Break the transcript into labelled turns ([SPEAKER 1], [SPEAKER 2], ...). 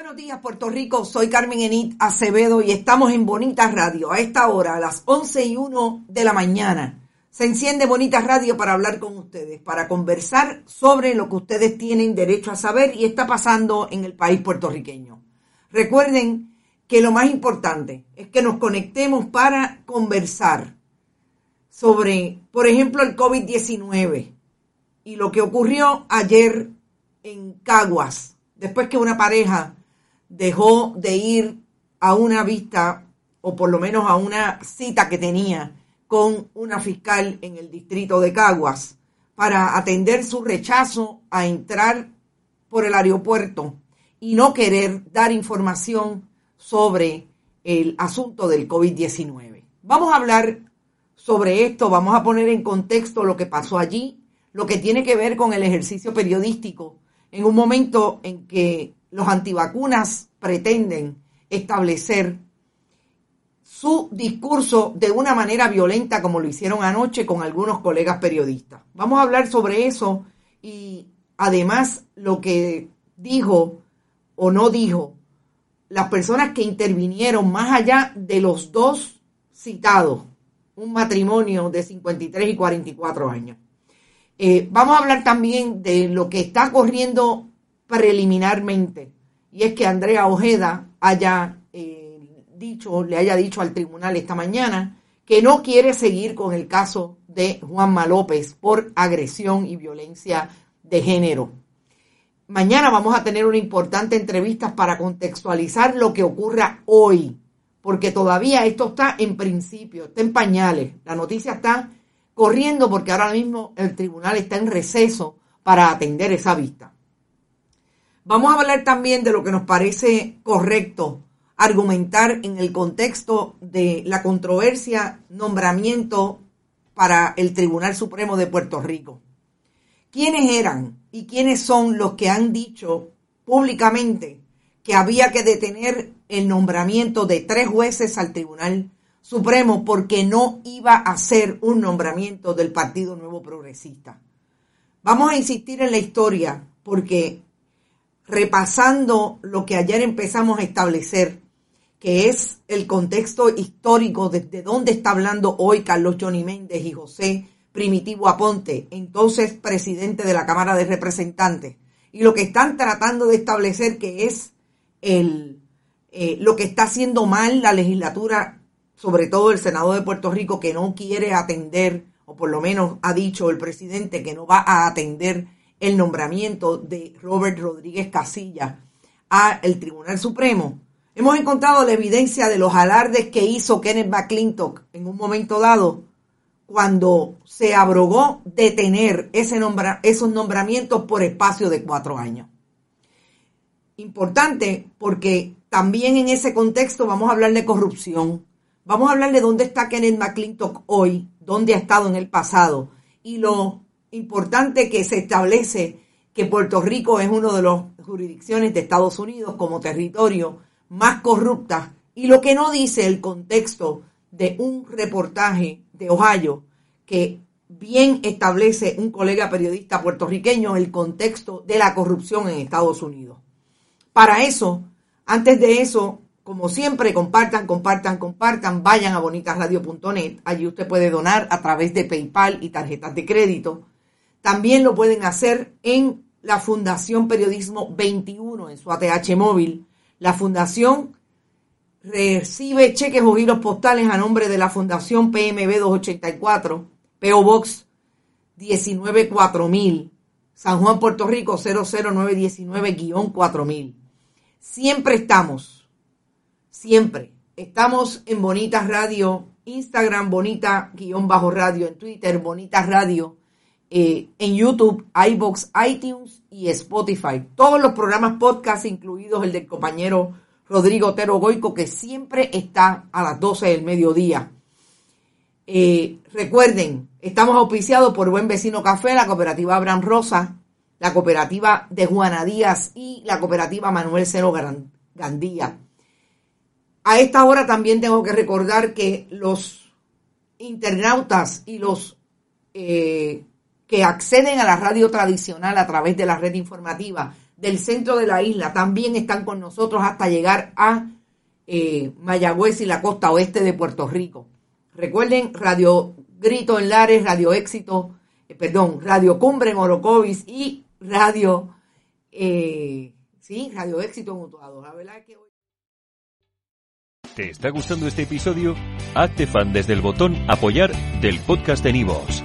[SPEAKER 1] Buenos días, Puerto Rico. Soy Carmen Enit Acevedo y estamos en Bonita Radio. A esta hora, a las 11 y 1 de la mañana, se enciende Bonita Radio para hablar con ustedes, para conversar sobre lo que ustedes tienen derecho a saber y está pasando en el país puertorriqueño. Recuerden que lo más importante es que nos conectemos para conversar sobre, por ejemplo, el COVID-19 y lo que ocurrió ayer en Caguas, después que una pareja dejó de ir a una vista o por lo menos a una cita que tenía con una fiscal en el distrito de Caguas para atender su rechazo a entrar por el aeropuerto y no querer dar información sobre el asunto del COVID-19. Vamos a hablar sobre esto, vamos a poner en contexto lo que pasó allí, lo que tiene que ver con el ejercicio periodístico, en un momento en que los antivacunas pretenden establecer su discurso de una manera violenta como lo hicieron anoche con algunos colegas periodistas. Vamos a hablar sobre eso y además lo que dijo o no dijo las personas que intervinieron más allá de los dos citados, un matrimonio de 53 y 44 años. Eh, vamos a hablar también de lo que está corriendo preliminarmente, y es que Andrea Ojeda haya eh, dicho, le haya dicho al tribunal esta mañana que no quiere seguir con el caso de Juanma López por agresión y violencia de género. Mañana vamos a tener una importante entrevista para contextualizar lo que ocurra hoy, porque todavía esto está en principio, está en pañales. La noticia está corriendo porque ahora mismo el tribunal está en receso para atender esa vista. Vamos a hablar también de lo que nos parece correcto argumentar en el contexto de la controversia nombramiento para el Tribunal Supremo de Puerto Rico. ¿Quiénes eran y quiénes son los que han dicho públicamente que había que detener el nombramiento de tres jueces al Tribunal Supremo porque no iba a ser un nombramiento del Partido Nuevo Progresista. Vamos a insistir en la historia porque repasando lo que ayer empezamos a establecer, que es el contexto histórico desde dónde está hablando hoy Carlos Johnny Méndez y José Primitivo Aponte, entonces presidente de la Cámara de Representantes, y lo que están tratando de establecer que es el, eh, lo que está haciendo mal la legislatura sobre todo el Senado de Puerto Rico, que no quiere atender, o por lo menos ha dicho el presidente que no va a atender el nombramiento de Robert Rodríguez Casilla a el Tribunal Supremo. Hemos encontrado la evidencia de los alardes que hizo Kenneth McClintock en un momento dado cuando se abrogó detener ese esos nombramientos por espacio de cuatro años. Importante porque también en ese contexto vamos a hablar de corrupción. Vamos a hablar de dónde está Kenneth McClintock hoy, dónde ha estado en el pasado y lo importante que se establece que Puerto Rico es una de las jurisdicciones de Estados Unidos como territorio más corrupta y lo que no dice el contexto de un reportaje de Ohio que bien establece un colega periodista puertorriqueño el contexto de la corrupción en Estados Unidos. Para eso, antes de eso, como siempre, compartan, compartan, compartan, vayan a bonitasradio.net. Allí usted puede donar a través de PayPal y tarjetas de crédito. También lo pueden hacer en la Fundación Periodismo 21 en su ATH móvil. La Fundación recibe cheques o giros postales a nombre de la Fundación PMB 284, PO Box 194.000, San Juan, Puerto Rico 00919-4000. Siempre estamos siempre. Estamos en Bonitas Radio, Instagram, Bonita guion bajo radio, en Twitter, Bonitas Radio, eh, en YouTube, iBox, iTunes y Spotify. Todos los programas podcast, incluidos el del compañero Rodrigo Otero Goico, que siempre está a las 12 del mediodía. Eh, recuerden, estamos auspiciados por Buen Vecino Café, la cooperativa Abraham Rosa, la cooperativa de Juana Díaz y la cooperativa Manuel Cero Gandía. A esta hora también tengo que recordar que los internautas y los eh, que acceden a la radio tradicional a través de la red informativa del centro de la isla también están con nosotros hasta llegar a eh, Mayagüez y la costa oeste de Puerto Rico. Recuerden, Radio Grito en Lares, Radio Éxito, eh, perdón, Radio Cumbre en Orocovis y Radio, eh, sí, Radio Éxito en Utuado. La verdad que
[SPEAKER 2] ¿Te está gustando este episodio? Hazte fan desde el botón apoyar del podcast de Nivos.